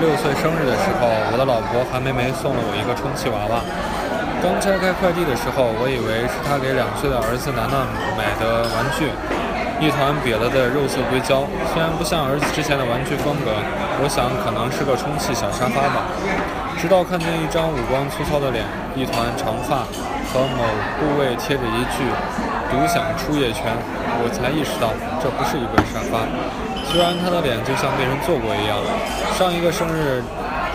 六岁生日的时候，我的老婆韩梅梅送了我一个充气娃娃。刚拆开快递的时候，我以为是她给两岁的儿子楠楠买的玩具，一团瘪了的肉色硅胶，虽然不像儿子之前的玩具风格，我想可能是个充气小沙发吧。直到看见一张五官粗糙的脸，一团长发和某部位贴着一句“独享出夜权”，我才意识到这不是一个沙发。虽然他的脸就像被人做过一样。上一个生日，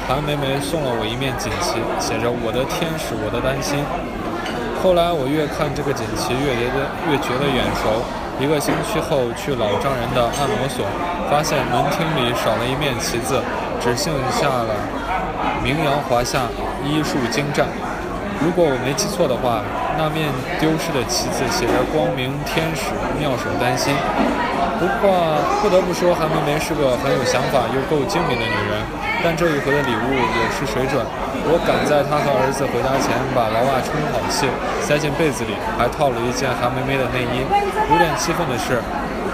韩梅梅送了我一面锦旗，写着“我的天使，我的担心”。后来我越看这个锦旗，越觉得越觉得眼熟。一个星期后去老丈人的按摩所，发现门厅里少了一面旗子，只剩下了“名扬华夏，医术精湛”。如果我没记错的话，那面丢失的旗子写着“光明天使，妙手丹心”。不过不得不说，韩梅梅是个很有想法又够精明的女人。但这一回的礼物也是水准。我赶在她和儿子回家前，把娃娃充好气，塞进被子里，还套了一件韩梅梅的内衣。有点气愤的是，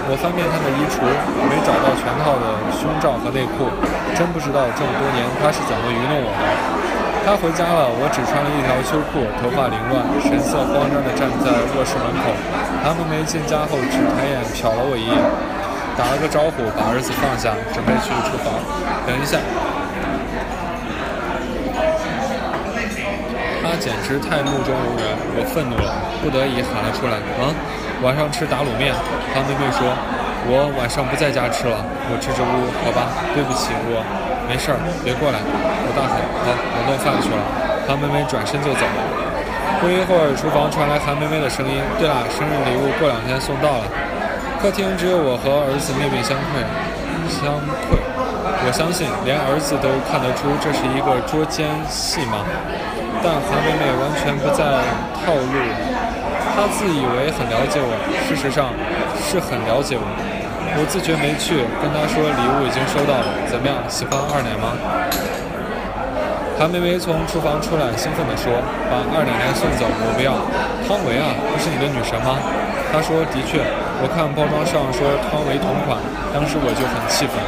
我翻遍她的衣橱，没找到全套的胸罩和内裤。真不知道这么多年她是怎么愚弄我的。他回家了，我只穿了一条秋裤，头发凌乱，神色慌张地站在卧室门口。韩梅梅进家后只抬眼瞟了我一眼，打了个招呼，把儿子放下，准备去厨房。等一下，他简直太目中无人，我愤怒了，不得已喊了出来：“啊，晚上吃打卤面。”韩梅梅说：“我晚上不在家吃了。”我支支吾吾：“好吧，对不起，我。”没事儿，别过来！我大喊：“好，我弄饭去了。”韩梅梅转身就走了。不一会儿，厨房传来韩梅梅的声音：“对了，生日礼物过两天送到了。”客厅只有我和儿子面面相窥，相窥。我相信，连儿子都看得出这是一个捉奸戏码。但韩梅梅完全不在套路，她自以为很了解我，事实上是很了解我。我自觉没趣，跟他说礼物已经收到了，怎么样，喜欢二奶吗？韩梅梅从厨房出来，兴奋地说：“把二奶奶送走，我不要。”汤唯啊，不是你的女神吗？她说：“的确，我看包装上说汤唯同款，当时我就很气愤。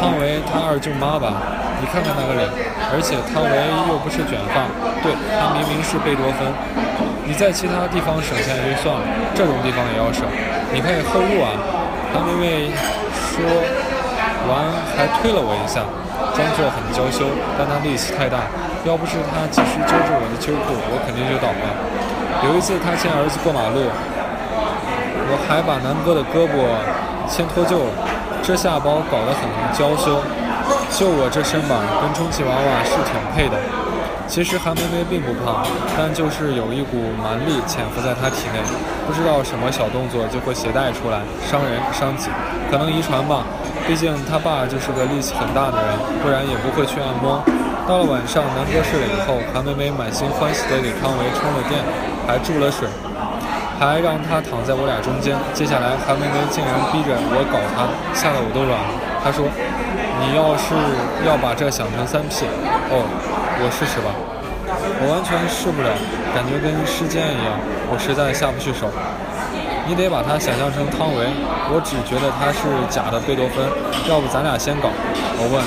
汤唯她二舅妈吧？你看看那个脸，而且汤唯又不是卷发，对，她明明是贝多芬。你在其他地方省钱也就算了，这种地方也要省，你可以后路啊。”韩梅梅说完，还推了我一下，装作很娇羞，但她力气太大，要不是她及时揪住我的秋裤，我肯定就倒了。有一次，她牵儿子过马路，我还把南哥的胳膊牵脱臼了，这下把我搞得很娇羞。就我这身板，跟充气娃娃是挺配的。其实韩梅梅并不胖，但就是有一股蛮力潜伏在她体内，不知道什么小动作就会携带出来，伤人伤己，可能遗传吧。毕竟他爸就是个力气很大的人，不然也不会去按摩。到了晚上，南哥睡了以后，韩梅梅满心欢喜地给康唯充了电，还注了水，还让他躺在我俩中间。接下来，韩梅梅竟然逼着我搞他，吓得我都软了。她说：“你要是要把这想成三 P，哦。”我试试吧，我完全试不了，感觉跟试剑一样，我实在下不去手。你得把它想象成汤唯，我只觉得他是假的贝多芬。要不咱俩先搞？我问，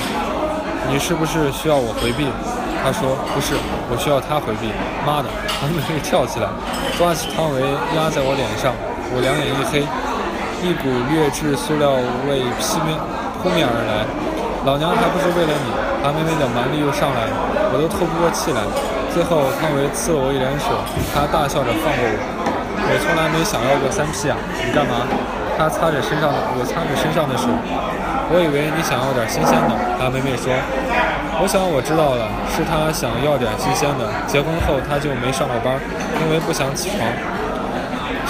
你是不是需要我回避？他说不是，我需要他回避。妈的，韩梅梅跳起来，抓起汤唯压在我脸上，我两眼一黑，一股劣质塑料味扑面扑面而来。老娘还不是为了你！韩梅梅的蛮力又上来了。我都透不过气来，最后汤唯呲了我一脸水，他大笑着放过我。我从来没想要过三 P 啊！你干嘛？他擦着身上的，我擦着身上的水。我以为你想要点新鲜的。韩梅梅说：“我想我知道了，是他想要点新鲜的。结婚后他就没上过班，因为不想起床，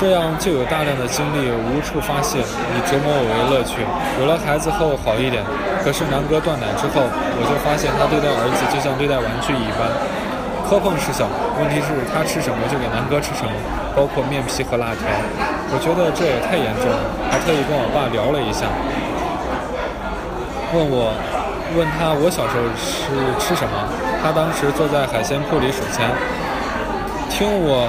这样就有大量的精力无处发泄，以折磨我为乐趣。有了孩子后好一点。”可是南哥断奶之后，我就发现他对待儿子就像对待玩具一般，磕碰是小，问题是他吃什么就给南哥吃什么，包括面皮和辣条。我觉得这也太严重了，还特意跟我爸聊了一下，问我，问他我小时候是吃什么。他当时坐在海鲜铺里数钱，听我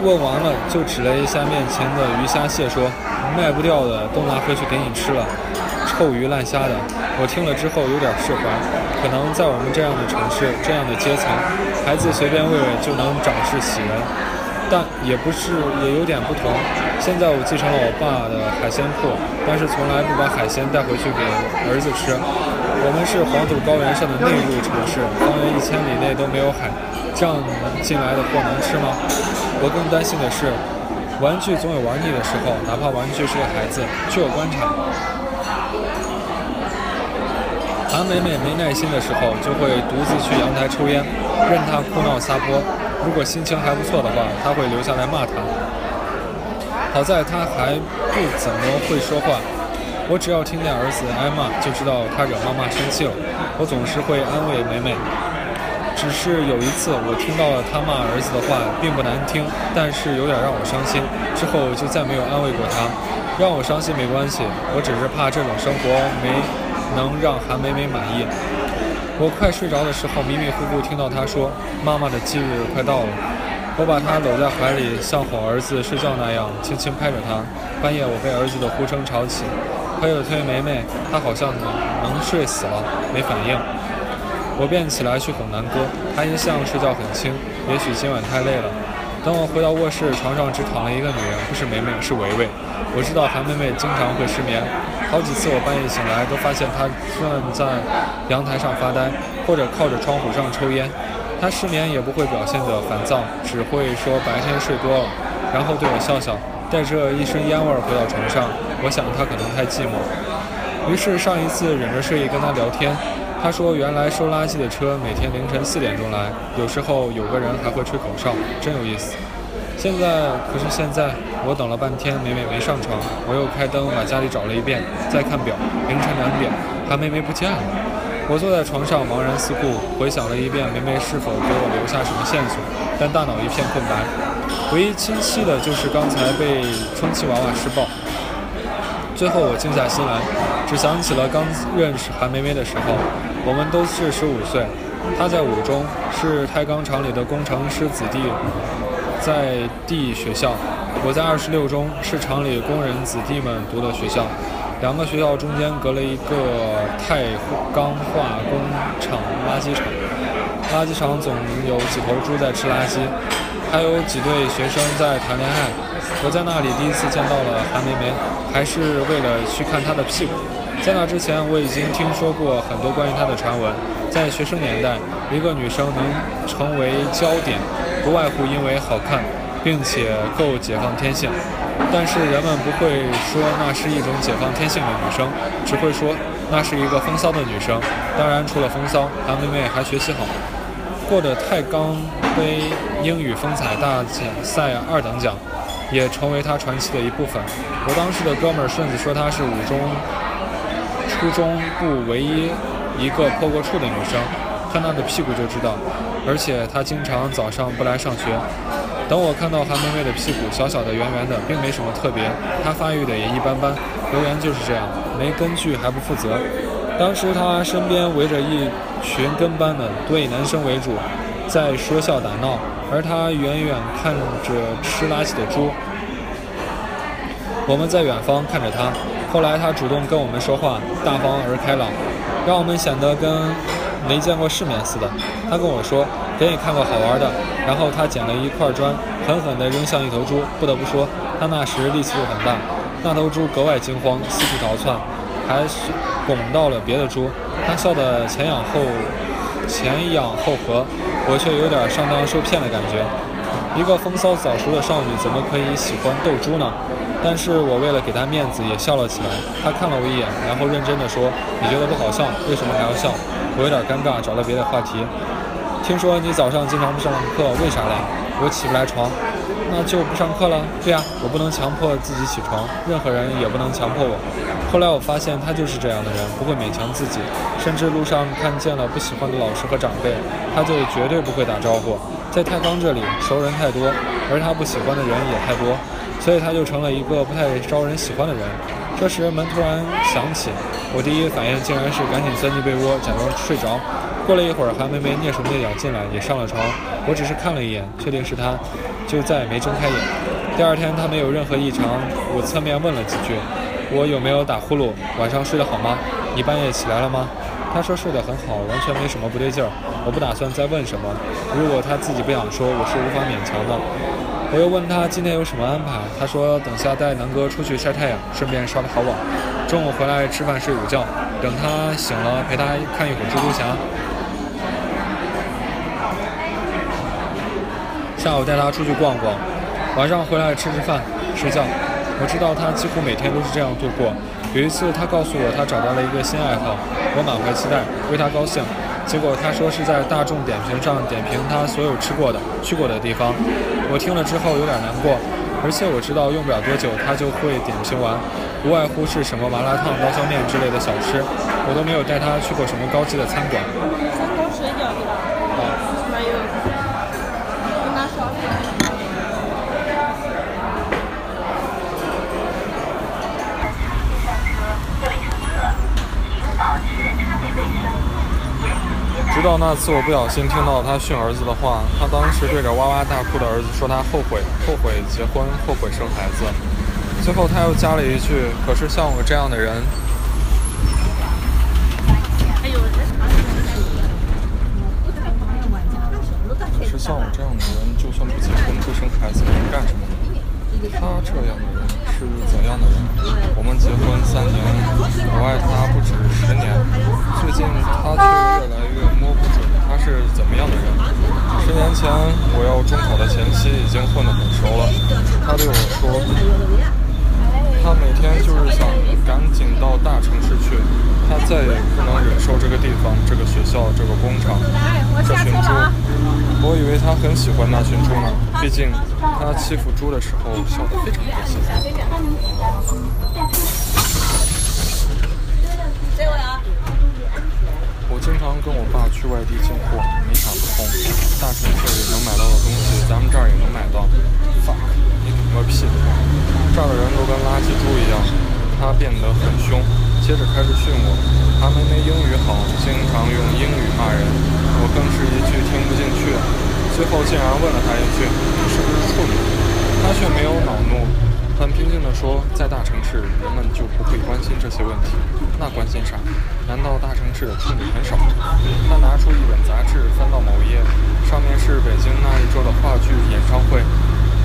问完了，就指了一下面前的鱼虾蟹，说卖不掉的都拿回去给你吃了。臭鱼烂虾的。我听了之后有点释怀，可能在我们这样的城市、这样的阶层，孩子随便喂喂就能长势喜人，但也不是，也有点不同。现在我继承了我爸的海鲜铺，但是从来不把海鲜带回去给儿子吃。我们是黄土高原上的内陆城市，方圆一千里内都没有海，这样进来的货能吃吗？我更担心的是，玩具总有玩腻的时候，哪怕玩具是个孩子。据我观察，韩美美没耐心的时候，就会独自去阳台抽烟，任她哭闹撒泼。如果心情还不错的话，她会留下来骂他。好在他还不怎么会说话，我只要听见儿子挨骂，就知道他惹妈妈生气了。我总是会安慰美美。只是有一次，我听到了他骂儿子的话，并不难听，但是有点让我伤心。之后就再没有安慰过他。让我伤心没关系，我只是怕这种生活没能让韩美美满意。我快睡着的时候，迷迷糊糊听到她说：“妈妈的忌日快到了。”我把她搂在怀里，像哄儿子睡觉那样，轻轻拍着她。半夜，我被儿子的呼声吵起，推了推梅梅，她好像能睡死了，没反应。我便起来去哄南哥，他一向睡觉很轻，也许今晚太累了。等我回到卧室，床上只躺了一个女人，不是梅梅，是维维。我知道韩梅梅经常会失眠，好几次我半夜醒来，都发现她站在阳台上发呆，或者靠着窗户上抽烟。她失眠也不会表现得烦躁，只会说白天睡多了，然后对我笑笑，带着一身烟味儿回到床上。我想她可能太寂寞，于是上一次忍着睡意跟她聊天。他说原来收垃圾的车每天凌晨四点钟来，有时候有个人还会吹口哨，真有意思。现在可是现在，我等了半天，美美没上床，我又开灯把家里找了一遍，再看表，凌晨两点，韩梅梅不见了。我坐在床上茫然四顾，回想了一遍梅梅是否给我留下什么线索，但大脑一片空白。唯一清晰的就是刚才被充气娃娃施暴。最后我静下心来，只想起了刚认识韩梅梅的时候，我们都是十五岁，他在五中，是太钢厂里的工程师子弟，在地学校；我在二十六中，是厂里工人子弟们读的学校。两个学校中间隔了一个太钢化工厂垃圾场，垃圾场总有几头猪在吃垃圾，还有几对学生在谈恋爱。我在那里第一次见到了韩梅梅，还是为了去看她的屁股。在那之前，我已经听说过很多关于她的传闻。在学生年代，一个女生能成为焦点，不外乎因为好看，并且够解放天性。但是人们不会说那是一种解放天性的女生，只会说那是一个风骚的女生。当然，除了风骚，韩妹妹还学习好，过得太钢杯英语风采大奖赛二等奖，也成为她传奇的一部分。我当时的哥们儿顺子说她是五中初中部唯一一个破过处的女生，看她的屁股就知道。而且她经常早上不来上学。等我看到韩梅梅的屁股小小的、圆圆的，并没什么特别，她发育的也一般般。留言就是这样，没根据还不负责。当时她身边围着一群跟班的，多以男生为主，在说笑打闹，而她远远看着吃垃圾的猪。我们在远方看着她，后来她主动跟我们说话，大方而开朗，让我们显得跟没见过世面似的。她跟我说。给你看个好玩的，然后他捡了一块砖，狠狠地扔向一头猪。不得不说，他那时力气又很大，那头猪格外惊慌，四处逃窜，还拱到了别的猪。他笑得前仰后前仰后合，我却有点上当受骗的感觉。一个风骚早熟的少女，怎么可以喜欢斗猪呢？但是我为了给他面子，也笑了起来。他看了我一眼，然后认真地说：“你觉得不好笑，为什么还要笑？”我有点尴尬，找了别的话题。听说你早上经常不上课，为啥嘞？我起不来床，那就不上课了。对呀，我不能强迫自己起床，任何人也不能强迫我。后来我发现他就是这样的人，不会勉强自己，甚至路上看见了不喜欢的老师和长辈，他就绝对不会打招呼。在太康这里，熟人太多，而他不喜欢的人也太多，所以他就成了一个不太招人喜欢的人。这时门突然响起，我第一反应竟然是赶紧钻进被窝，假装睡着。过了一会儿，韩梅梅蹑手蹑脚进来，也上了床。我只是看了一眼，确定是她，就再也没睁开眼。第二天她没有任何异常，我侧面问了几句，我有没有打呼噜？晚上睡得好吗？你半夜起来了吗？他说睡得很好，完全没什么不对劲儿。我不打算再问什么，如果他自己不想说，我是无法勉强的。我又问他今天有什么安排，他说等下带南哥出去晒太阳，顺便刷个好网。中午回来吃饭睡午觉，等他醒了陪他看一会儿蜘蛛侠。下午带他出去逛逛，晚上回来吃吃饭睡觉。我知道他几乎每天都是这样度过。有一次，他告诉我他找到了一个新爱好，我满怀期待，为他高兴。结果他说是在大众点评上点评他所有吃过的、去过的地方。我听了之后有点难过，而且我知道用不了多久他就会点评完，无外乎是什么麻辣烫、刀削面之类的小吃。我都没有带他去过什么高级的餐馆。水饺的，没有，跟他说。直到那次，我不小心听到他训儿子的话。他当时对着哇哇大哭的儿子说：“他后悔，后悔结婚，后悔生孩子。”最后他又加了一句：“可是像我这样的人。”可是像我这样的人，就算不结婚不生孩子，能干什么？他这样的人是怎样的人？我们结婚三年，我爱他不止十年，最近他却越来越摸不准他是怎么样的人。十年前我要中考的前夕已经混得很熟了，他对我说，他每天就是想赶紧到大城市去，他再也不能忍受这个地方、这个学校、这个工厂、这群猪。我以为他很喜欢那群猪呢，毕竟。他欺负猪的时候笑得非常开心。我经常跟我爸去外地进货，没想不通，大城市能买到的东西，咱们这儿也能买到。fuck，你懂个屁！这儿的人都跟垃圾猪一样。他变得很凶，接着开始训我。他妹妹英语好，经常用英语骂人，我更是一句听不进去。最后竟然问了他一句：“你是不是处女？”他却没有恼怒，很平静地说：“在大城市，人们就不会关心这些问题。那关心啥？难道大城市的处女很少？”他拿出一本杂志，翻到某页，上面是北京那一周的话剧演唱会、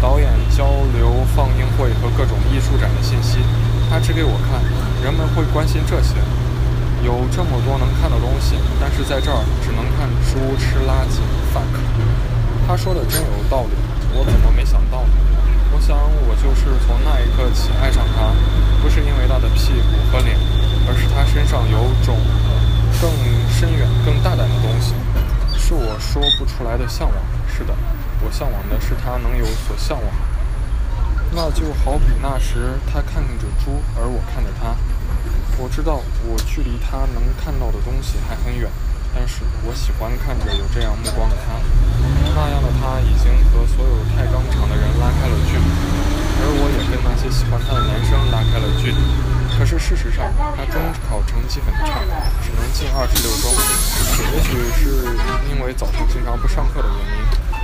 导演交流放映会和各种艺术展的信息。他指给我看，人们会关心这些。有这么多能看的东西，但是在这儿只能看猪吃垃圾。fuck。他说的真有道理，我怎么没想到呢？我想我就是从那一刻起爱上他，不是因为他的屁股和脸，而是他身上有种更深远、更大胆的东西，是我说不出来的向往。是的，我向往的是他能有所向往。那就好比那时他看着猪，而我看着他，我知道我距离他能看到的东西还很远。但是我喜欢看着有这样目光的他，那样的他已经和所有太钢厂的人拉开了距离，而我也跟那些喜欢他的男生拉开了距离。可是事实上，他中考成绩很差，只能进二十六中。也许是因为早上经常不上课的原因，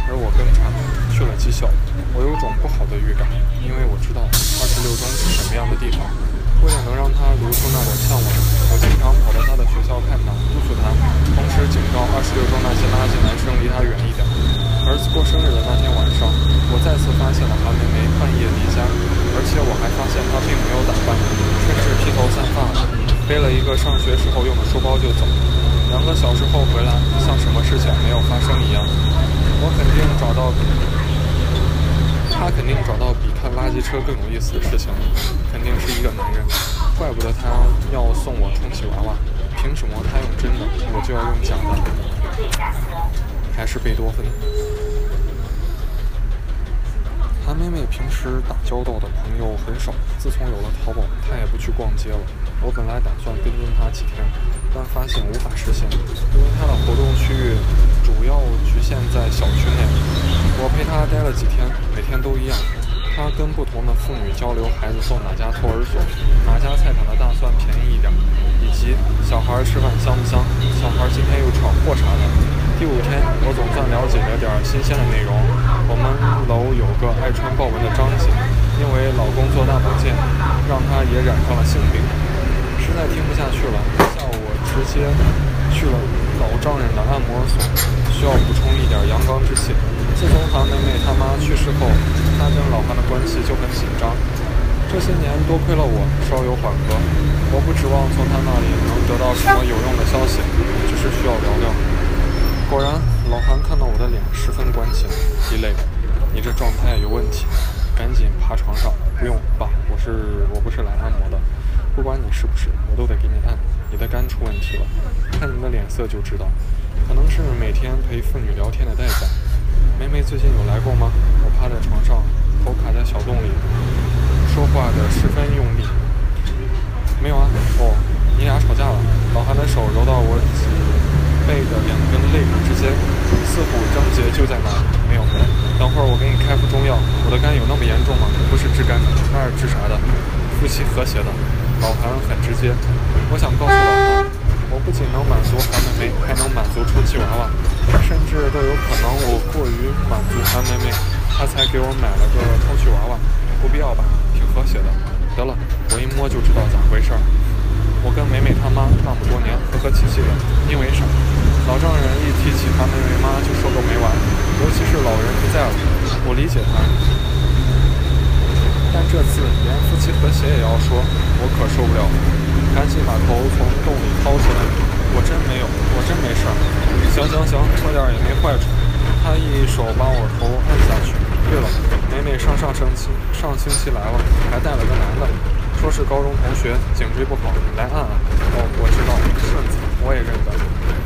而我更差，去了技校。我有种不好的预感，因为我知道二十六中是什么样的地方。为了能让他留出那点向往，我经常跑到他的学校看他，督促他，同时警告二十六中那些垃圾男生离他远一点。儿子过生日的那天晚上，我再次发现了韩梅梅半夜离家，而且我还发现她并没有打扮，甚至披头散发，背了一个上学时候用的书包就走。两个小时后回来，像什么事情没有发生一样。我肯定找到。他肯定找到比看垃圾车更有意思的事情了，肯定是一个男人，怪不得他要送我充气娃娃，凭什么他用真的，我就要用假的？还是贝多芬？韩妹妹平时打交道的朋友很少，自从有了淘宝，她也不去逛街了。我本来打算跟踪她几天，但发现无法实现，因为她的活动区域主要局限在小区内。我陪她待了几天，每天都一样。她跟不同的妇女交流孩子送哪家托儿所，哪家菜场的大蒜便宜一点，以及小孩吃饭香不香，小孩今天又闯祸啥的。第五天，我总算了解了点新鲜的内容。我们楼有个爱穿豹纹的张姐，因为老公做大保健，让她也染上了性病。实在听不下去了，下午我直接去了老丈人的按摩所，需要补充一点阳刚之气。自从韩梅梅他妈去世后，她跟老韩的关系就很紧张。这些年多亏了我，稍有缓和。我不指望从他那里能得到什么有用的消息，只是需要聊聊。果然，老韩看到我的脸，十分关切，一泪：“你这状态有问题。”赶紧爬床上，不用，爸，我是我不是来按摩的，不管你是不是，我都得给你按。你的肝出问题了，看你的脸色就知道，可能是每天陪妇女聊天的代价。梅梅最近有来过吗？我趴在床上，头卡在小洞里，说话的十分用力。没有啊，哦，你俩吵架了。老韩的手揉到我脊背的两根肋骨之间，似乎症结就在那里。没有。等会儿我给你开副中药。我的肝有那么严重吗？不是治肝的，那是治啥的？夫妻和谐的。老韩很直接。我想告诉老韩，我不仅能满足韩梅梅，还能满足充气娃娃，甚至都有可能我过于满足韩梅梅，她才给我买了个充气娃娃。不必要吧？挺和谐的。得了，我一摸就知道咋回事儿。我跟梅梅他妈那么多年和和气气的，因为啥？老丈人一提起韩梅梅妈就说个没完，尤其是老人不在了，我理解他。这次连夫妻和谐也要说，我可受不了。赶紧把头从洞里掏出来，我真没有，我真没事儿。行行行，说点也没坏处。他一手把我头按下去。对了，美美上上星期上星期来了，还带了个男的，说是高中同学，颈椎不好，来按按。哦，我知道，顺子，我也认得。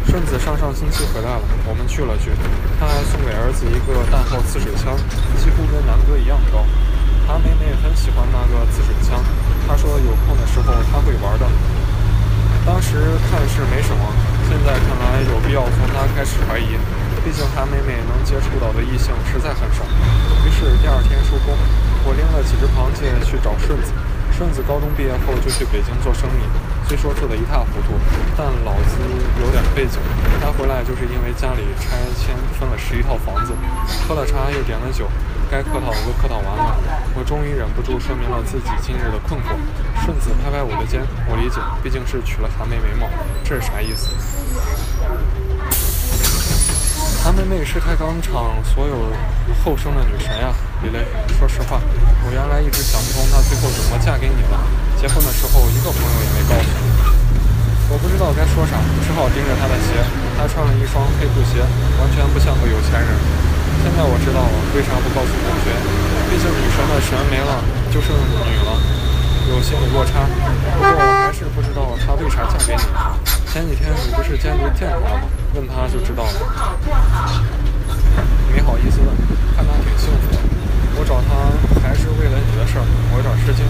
顺子上上星期回来了，我们聚了聚，他还送给儿子一个大号刺水枪，几乎跟南哥一样高。韩梅梅很喜欢那个刺水枪，她说有空的时候她会玩的。当时看是没什么，现在看来有必要从她开始怀疑，毕竟韩梅梅能接触到的异性实在很少。于是第二天收工，我拎了几只螃蟹去找顺子。顺子高中毕业后就去北京做生意，虽说做得一塌糊涂，但老子有点背景。他回来就是因为家里拆迁分了十一套房子，喝了茶又点了酒，该客套都客套完了。我终于忍不住说明了自己今日的困惑。顺子拍拍我的肩，我理解，毕竟是娶了韩梅眉毛，这是啥意思？韩梅梅是开钢厂所有后生的女神呀，李雷。说实话，我原来一直想不通她最后怎么嫁给你了。结婚的时候一个朋友也没告诉我。我不知道该说啥，只好盯着她的鞋。她穿了一双黑布鞋，完全不像个有钱人。现在我知道了，为啥不告诉同学？毕竟女神的神没了，就剩女了，有心理落差。不过我还是不知道她为啥嫁给你。前几天你不是监督见她了吗？问她就知道了。没好意思问，看她挺幸福的。我找她还是为了你的事儿，我有点吃惊。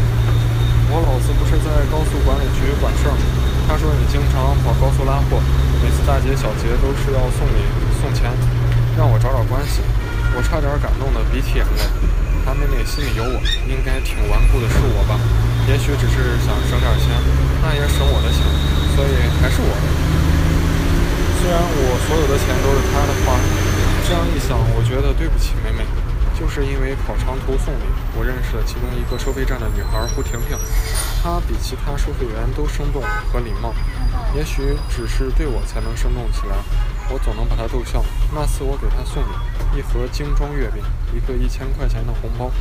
我老子不是在高速管理局管事儿吗？他说你经常跑高速拉货，每次大节小节都是要送礼送钱，让我找找关系。我差点感动的鼻涕眼泪。他妹妹心里有我，应该挺顽固的是我吧？也许只是想省点钱，那也省我的钱，所以还是我的。虽然我所有的钱都是他的花，这样一想，我觉得对不起美美。就是因为跑长途送礼，我认识了其中一个收费站的女孩胡婷婷，她比其他收费员都生动和礼貌。也许只是对我才能生动起来，我总能把他逗笑。那次我给他送了，一盒精装月饼，一个一千块钱的红包。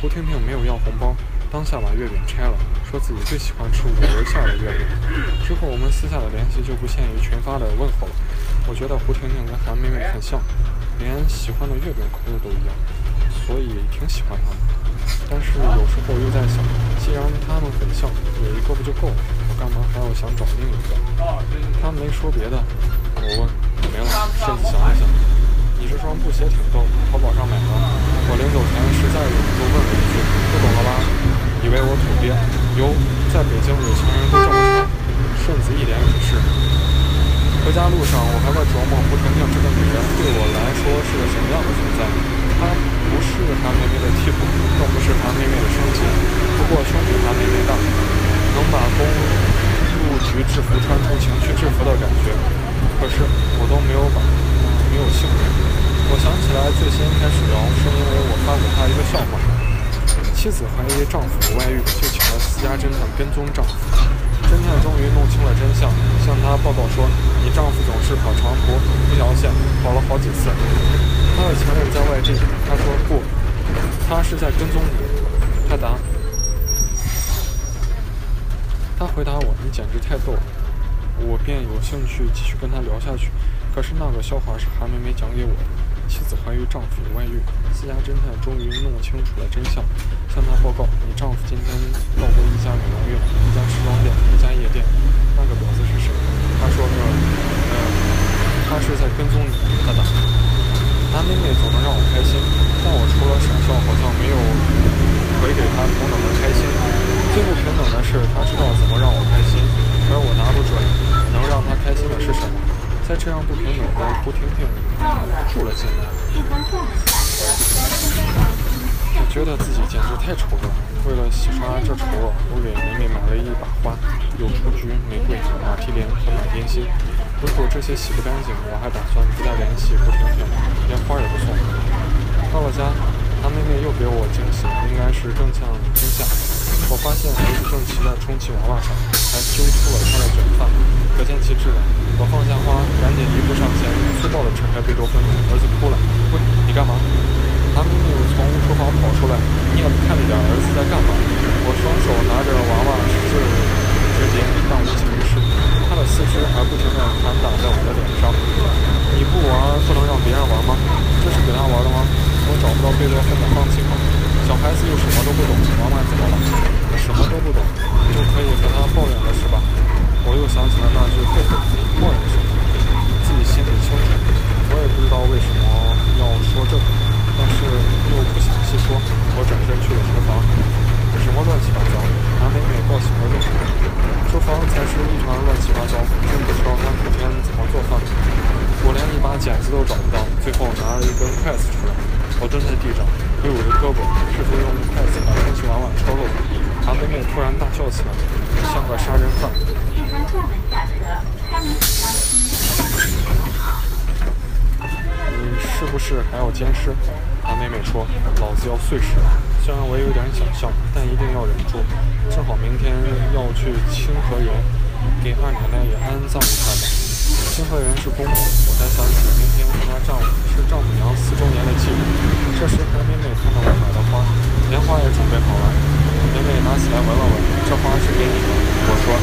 胡婷婷没有要红包，当下把月饼拆了。说自己最喜欢吃五仁馅的月饼。之后我们私下的联系就不限于群发的问候了。我觉得胡婷婷跟韩妹妹很像，连喜欢的月饼口味都一样，所以挺喜欢她们。但是有时候又在想，既然他们很像，有一个不就够了？我干嘛还要想找另一个？他没说别的，我问，没了。顺子想了想，你这双布鞋挺逗，淘宝上买的。我临走前实在忍不住问了一句，不懂了吧？以为我土鳖，有在北京有钱人都这么穿，顺子一脸鄙视。回家路上，我还在琢磨胡婷婷这个女人对我来说是个什么样的存在。她不是韩梅梅的替补，更不是韩梅梅的升级，不过胸比韩梅梅大，能把公路局制服穿出情趣制服的感觉。可是我都没有把，没有兴趣。我想起来最先开始聊，是因为我发给他一个笑话。妻子怀疑丈夫有外遇，就请了私家侦探跟踪丈夫。侦探终于弄清了真相，向他报告说：“你丈夫总是跑长途，一条线跑了好几次。他的前任在外地。”他说：“不，他是在跟踪你。”他答：“他回答我，你简直太逗了。”我便有兴趣继续跟他聊下去。可是那个笑话是韩梅梅讲给我的。妻子怀疑丈夫有外遇，私家侦探终于弄清楚了真相，向他报告：你丈夫今天到过一家美容院、一家时装店、一家夜店。那个婊子是谁？他说：“呃，呃，他是在跟踪你。”他答：“男妹妹总能让我开心，但我除了傻笑，好像没有回给他同等的开心。最不平等的是，他知道怎么让我开心，而我拿不准能让他开心的是什么。”在这样不平等的胡婷婷住了进来，我觉得自己简直太丑了。为了洗刷这丑恶，我给梅梅买了一把花，有雏菊、玫瑰、马蹄莲和满天星。如果这些洗不干净，我还打算不再联系胡婷婷，连花也不送。到了家，韩梅梅又给我惊喜，应该是正向春夏。我发现儿子正骑在充气娃娃上，还揪出了他的卷发，可见其质量。我放下花，赶紧一步上前，粗暴地扯开贝多芬。儿子哭了，喂，你干嘛？韩明明从厨房跑出来，你也不看着点儿子在干嘛？我双手拿着娃娃，使劲折叠，但无济于事。他的四肢还不停地弹打在我的脸上。你不玩，不能让别人玩吗？这是给他玩的吗？我找不到贝多芬的放弃吗？小孩子又什么都不懂，妈妈怎么了？什么都不懂，就可以和他抱怨了是吧？我又想起了那句后悔，抱怨什么？自己心里清楚。我也不知道为什么要说这个，但是又不想细说。我转身去了厨房，什么乱七八糟？韩美美抱起儿子，厨房才是一团乱七八糟，真不知道她每天怎么做饭。我连一把剪子都找不到，最后拿了一根筷子出来。我蹲在地上，挥舞着胳膊，试图用筷子把充气娃娃戳漏。韩妹妹突然大笑起来，像个杀人犯。你是不是还要坚尸？韩妹妹说：“老子要碎尸。”虽然我有点想笑，但一定要忍住。正好明天要去清河园，给二奶奶也安葬一下吧。清河园是公公，我才想起明天是她丈夫是丈母娘四周年的忌日。这时，韩美美看到我买的花，莲花也准备好了。美美拿起来闻了。闻，这花是给你的。我说：“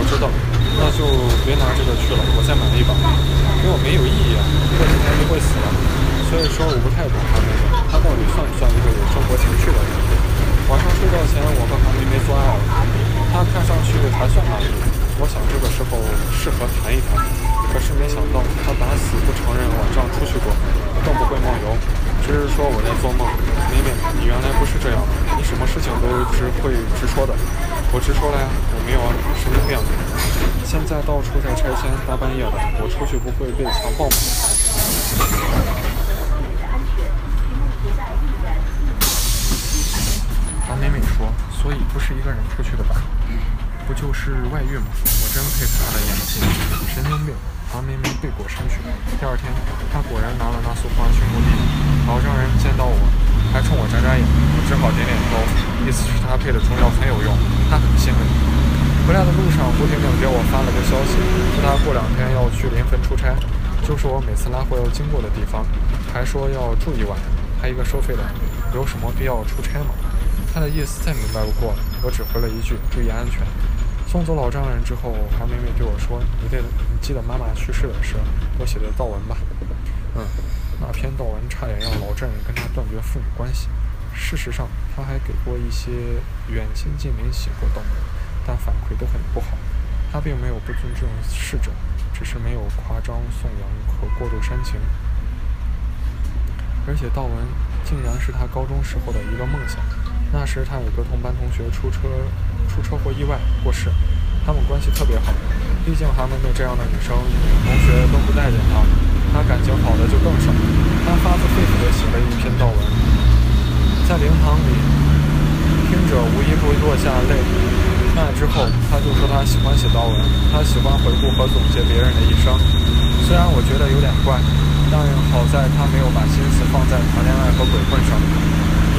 我知道。”那就别拿这个去了，我再买一把。给我没有意义啊，过几天就会死了。所以说我不太懂韩梅梅，她到底算不算一个有生活情趣的人？晚上睡觉前，我和韩梅梅做爱了，他看上去还算满意。我想这个时候适合谈一谈，可是没想到他打死不承认晚上出去过，更不会梦游，只是说我在做梦。梅梅，你原来不是这样的，你什么事情都是会直说的。我直说了呀，我没有啊，神经病。现在到处在拆迁，大半夜的，我出去不会被强暴吗？韩美美说：“所以不是一个人出去的吧？不就是外遇吗？我真佩服他的演技。神经病！”韩梅梅背过身去。第二天，他果然拿了那束花去墓地，老丈人见到我，还冲我眨眨眼，我只好点点头，意思是他配的中药很有用，他很信任。回来的路上，胡婷婷给我发了个消息，说她过两天要去临汾出差，就是我每次拉货要经过的地方，还说要住一晚，还一个收费的，有什么必要出差吗？他的意思再明白不过了，我只回了一句注意安全。送走老丈人之后，韩梅梅对我说：“你得，你记得妈妈去世的时我写的悼文吧？”嗯，那篇悼文差点让老丈人跟他断绝父女关系。事实上，他还给过一些远亲近邻写过悼文。但反馈都很不好，他并没有不尊重逝者，只是没有夸张颂扬和过度煽情。而且悼文竟然是他高中时候的一个梦想。那时他有个同班同学出车出车祸意外过世，他们关系特别好。毕竟韩梅梅这样的女生，同学都不待见她，她感情好的就更少。她发自肺腑地写了一篇悼文，在灵堂里，听者无一不落下泪。那之后，他就说他喜欢写悼文，他喜欢回顾和总结别人的一生。虽然我觉得有点怪，但好在他没有把心思放在谈恋爱和鬼混上。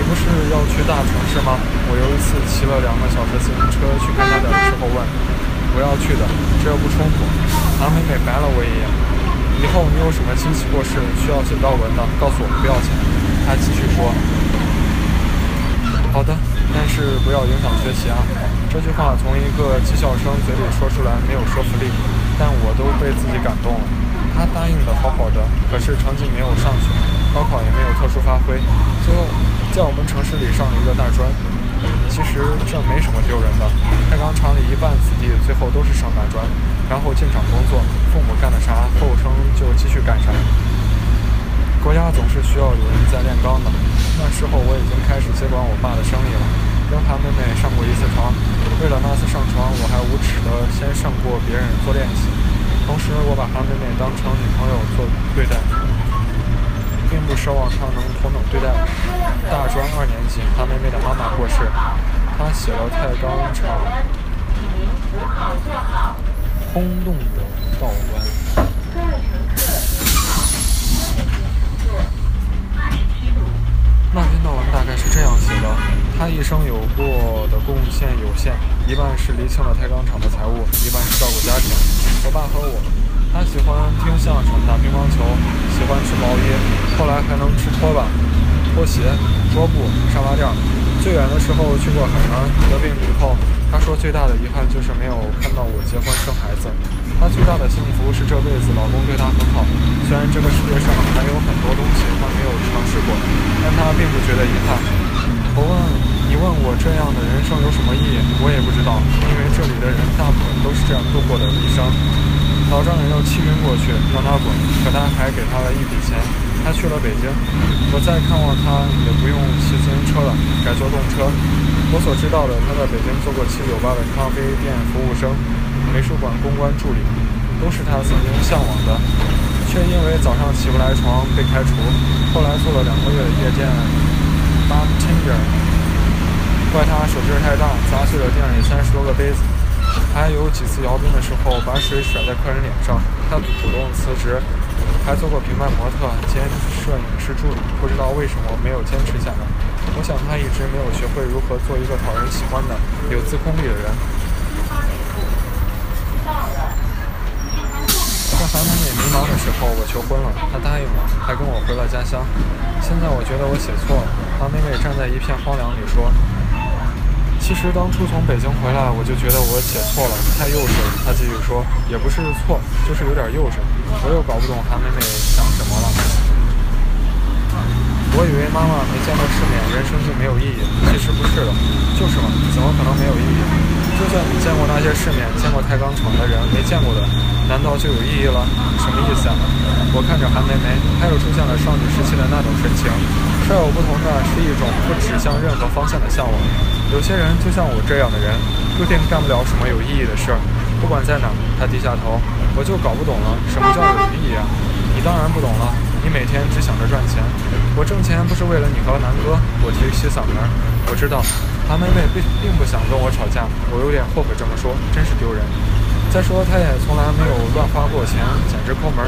不是要去大城市吗？我有一次骑了两个小时自行车去看他的时候问：“我要去的，这又不冲突。”韩美美白了我一眼。以后你有什么亲戚过世需要写悼文的，告诉我，不要钱。他继续说：“好的，但是不要影响学习啊。”这句话从一个技校生嘴里说出来没有说服力，但我都被自己感动了。他答应的好好的，可是成绩没有上去，高考也没有特殊发挥，最后在我们城市里上了一个大专。其实这没什么丢人的，太钢厂里一半子弟最后都是上大专，然后进厂工作，父母干的啥，后生就继续干啥。国家总是需要有人在炼钢的。那时候我已经开始接管我爸的生意了，跟韩妹妹上过一次床。为了那次上床，我还无耻的先上过别人做练习。同时，我把韩妹妹当成女朋友做对待。并不奢望他能同等对待我。大专二年级，他妹妹的妈妈过世，他写了太钢厂轰动的道观。那篇道文大概是这样写的：他一生有过的贡献有限，一半是厘清了太钢厂的财务，一半是照顾家庭。我爸和我。他喜欢听相声、打乒乓球，喜欢吃毛衣，后来还能吃拖把、拖鞋、桌布、沙发垫。最远的时候去过海南，得病以后，他说最大的遗憾就是没有看到我结婚生孩子。他最大的幸福是这辈子老公对他很好。虽然这个世界上还有很多东西他没有尝试过，但他并不觉得遗憾。我问你问我这样的人生有什么意义？我也不知道，因为这里的人大部分都是这样度过的一生。老丈人要气晕过去，让他滚，可他还给他了一笔钱。他去了北京，我再看望他也不用骑自行车了，改坐动车。我所知道的，他在北京做过七九八的咖啡店服务生、美术馆公关助理，都是他曾经向往的，却因为早上起不来床被开除。后来做了两个月的夜店 bartender，怪他手劲太大，砸碎了店里三十多个杯子。还有几次摇冰的时候，把水甩在客人脸上，他主动辞职。还做过平面模特兼摄影师助理，不知道为什么没有坚持下来。我想他一直没有学会如何做一个讨人喜欢的、有自控力的人。在韩美美迷茫的时候，我求婚了，她答应了，还跟我回了家乡。现在我觉得我写错了。韩美美站在一片荒凉里说。其实当初从北京回来，我就觉得我写错了，太幼稚了。他继续说，也不是错，就是有点幼稚。我又搞不懂韩美美想什么了。我以为妈妈没见过世面，人生就没有意义。其实不是的，就是嘛，怎么可能没有意义？就算你见过那些世面，见过太钢厂的人，没见过的，难道就有意义了？什么意思啊？我看着韩梅梅，她又出现了少女时期的那种神情。稍有不同的是一种不指向任何方向的向往。有些人就像我这样的人，注定干不了什么有意义的事儿。不管在哪，他低下头，我就搞不懂了，什么叫有意义啊？你当然不懂了，你每天只想着赚钱。我挣钱不是为了你和南哥。我提起嗓门，我知道韩梅梅并并不想跟我吵架，我有点后悔这么说，真是丢人。再说，她也从来没有乱花过钱，简直抠门。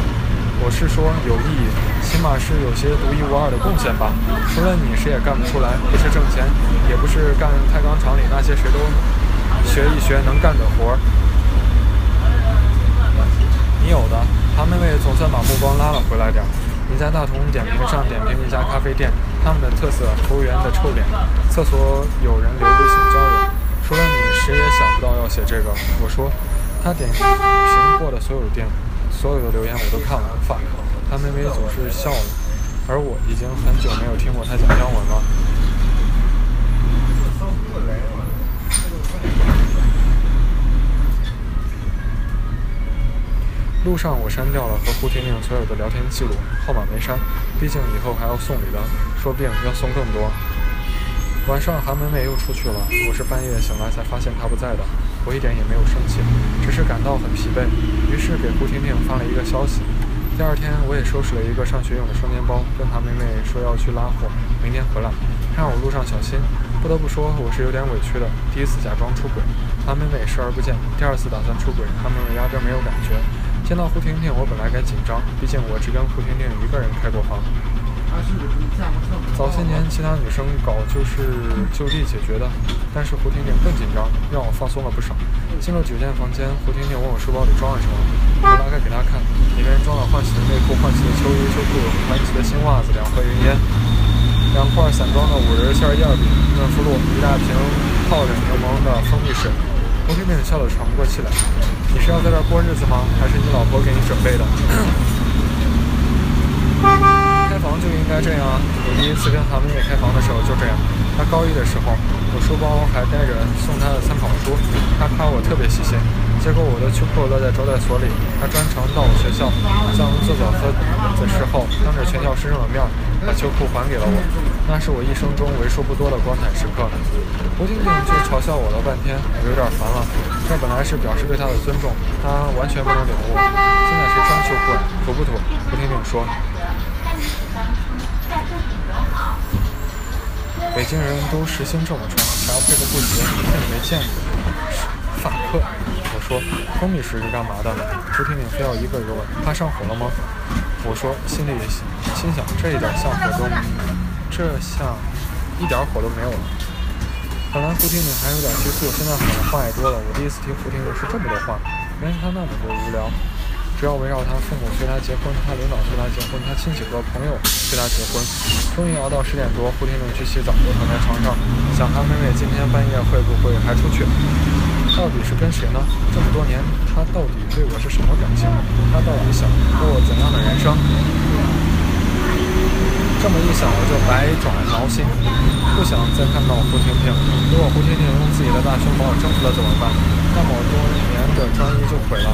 我是说有意义，起码是有些独一无二的贡献吧。除了你，谁也干不出来。不是挣钱，也不是干太钢厂里那些谁都学一学能干的活儿。你有的，韩妹妹总算把目光拉了回来点儿。你在大同点评上点评一家咖啡店，他们的特色：服务员的臭脸，厕所有人留微信交友。除了你，谁也想不到要写这个。我说，他点评过的所有店。所有的留言我都看了，fuck。他妹妹总是笑了，而我已经很久没有听过他讲英文了。路上我删掉了和胡婷婷所有的聊天记录，号码没删，毕竟以后还要送礼的，说不定要送更多。晚上韩梅梅又出去了，我是半夜醒来才发现她不在的。我一点也没有生气，只是感到很疲惫，于是给胡婷婷发了一个消息。第二天，我也收拾了一个上学用的双肩包，跟韩梅梅说要去拉货，明天回来，让我路上小心。不得不说，我是有点委屈的。第一次假装出轨，韩梅梅视而不见；第二次打算出轨，韩梅梅压根没有感觉。见到胡婷婷，我本来该紧张，毕竟我只跟胡婷婷一个人开过房。早些年，其他女生搞就是就地解决的，但是胡婷婷更紧张，让我放松了不少。进了酒店房间，胡婷婷问我书包里装了什么，我拉开给她看，里面装了换洗的内裤、换洗的秋衣秋裤、换洗的新袜子、两盒云烟、两块散装的五仁馅燕饼、润肤露、一大瓶泡着柠檬的蜂蜜水。胡婷婷笑得喘不过气来：“你是要在这儿过日子吗？还是你老婆给你准备的？” 开房就应该这样。我第一次跟韩妹妹开房的时候就这样。她高一的时候，我书包还带着送她的参考书，她夸我特别细心。结果我的秋裤落在招待所里，她专程到我学校，向做早课的时候，当着全校师生的面把秋裤还给了我。那是我一生中为数不多的光彩时刻。胡婷婷却嘲笑我了半天，我有点烦了。这本来是表示对她的尊重，她完全不能领悟。现在谁穿秋裤土不土？胡婷婷说。北京人都实行这么穿，还要配个布鞋，真没见过。法克，我说，蜂蜜水是干嘛的？胡婷婷非要一个一个问，怕上火了吗？我说，心里心想，这一点像火都，这像一点火都没有了。本来胡婷婷还有点拘束，现在好像话也多了。我第一次听胡婷婷说这么多话，原来她那么多无聊。只要围绕他父母催他结婚，他领导催他结婚，他亲戚和朋友催他结婚。终于熬到十点多，胡天明去洗澡，又躺在床上想，韩妹妹今天半夜会不会还出去？到底是跟谁呢？这么多年，他到底对我是什么感情？他到底想过怎样的人生？这么一想，我就百转挠心，不想再看到胡婷婷。如果胡婷婷用自己的大胸把我征服了怎么办？那么多年的专一就毁了。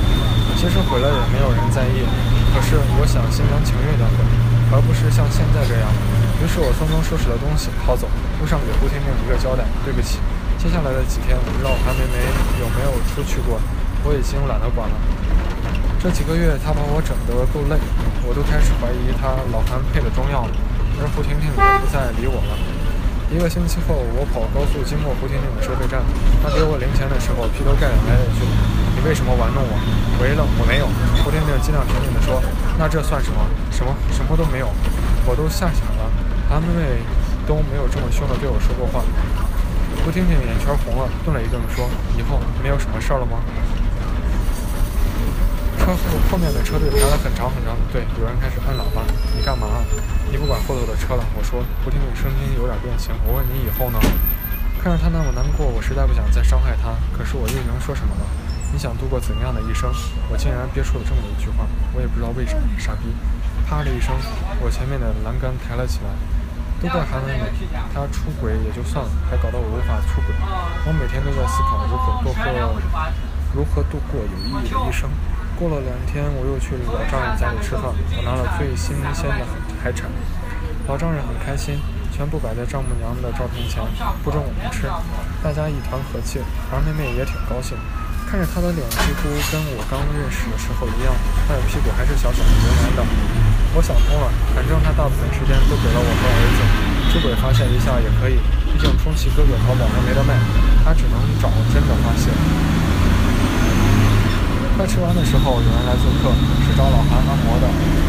其实毁了也没有人在意，可是我想心甘情愿的毁，而不是像现在这样。于是我匆匆收拾了东西跑走，路上给胡婷婷一个交代：对不起，接下来的几天我不知道韩梅梅有没有出去过，我已经懒得管了。这几个月她把我整得够累，我都开始怀疑她老韩配的中药了，而胡婷婷也不再理我了。一个星期后，我跑高速经过胡婷婷的收费站，她给我零钱的时候劈头盖脸来了一句。你为什么玩弄我？我一愣，我没有。胡婷婷尽量平静地说：“那这算什么？什么？什么都没有。”我都吓傻了。韩妹妹都没有这么凶地对我说过话。胡婷婷眼圈红了，顿了一顿说：“以后没有什么事儿了吗？”车后后面的车队排了很长很长的队，有人开始按喇叭：“你干嘛？你不管后头的车了？”我说：“胡婷婷声音有点变形。我问你以后呢？”看着他那么难过，我实在不想再伤害他。可是我又能说什么呢？你想度过怎样的一生？我竟然憋出了这么一句话，我也不知道为什么。傻逼！啪的一声，我前面的栏杆抬了起来。都怪韩文美，她出轨也就算了，还搞到我无法出轨。我每天都在思考如何度过，如何度过有意义的一生。过了两天，我又去老丈人家里吃饭，我拿了最新鲜的海产。老丈人很开心，全部摆在丈母娘的照片前，不准我们吃。大家一团和气，而妹妹也挺高兴。看着他的脸几乎跟我刚认识的时候一样，他的屁股还是小小的、圆圆的。我想通了，反正他大部分时间都给了我和儿子，出轨发泄一下也可以，毕竟充气哥哥淘宝还没得卖，他只能找真的发泄。快吃完的时候，有人来做客，是找老韩按摩的。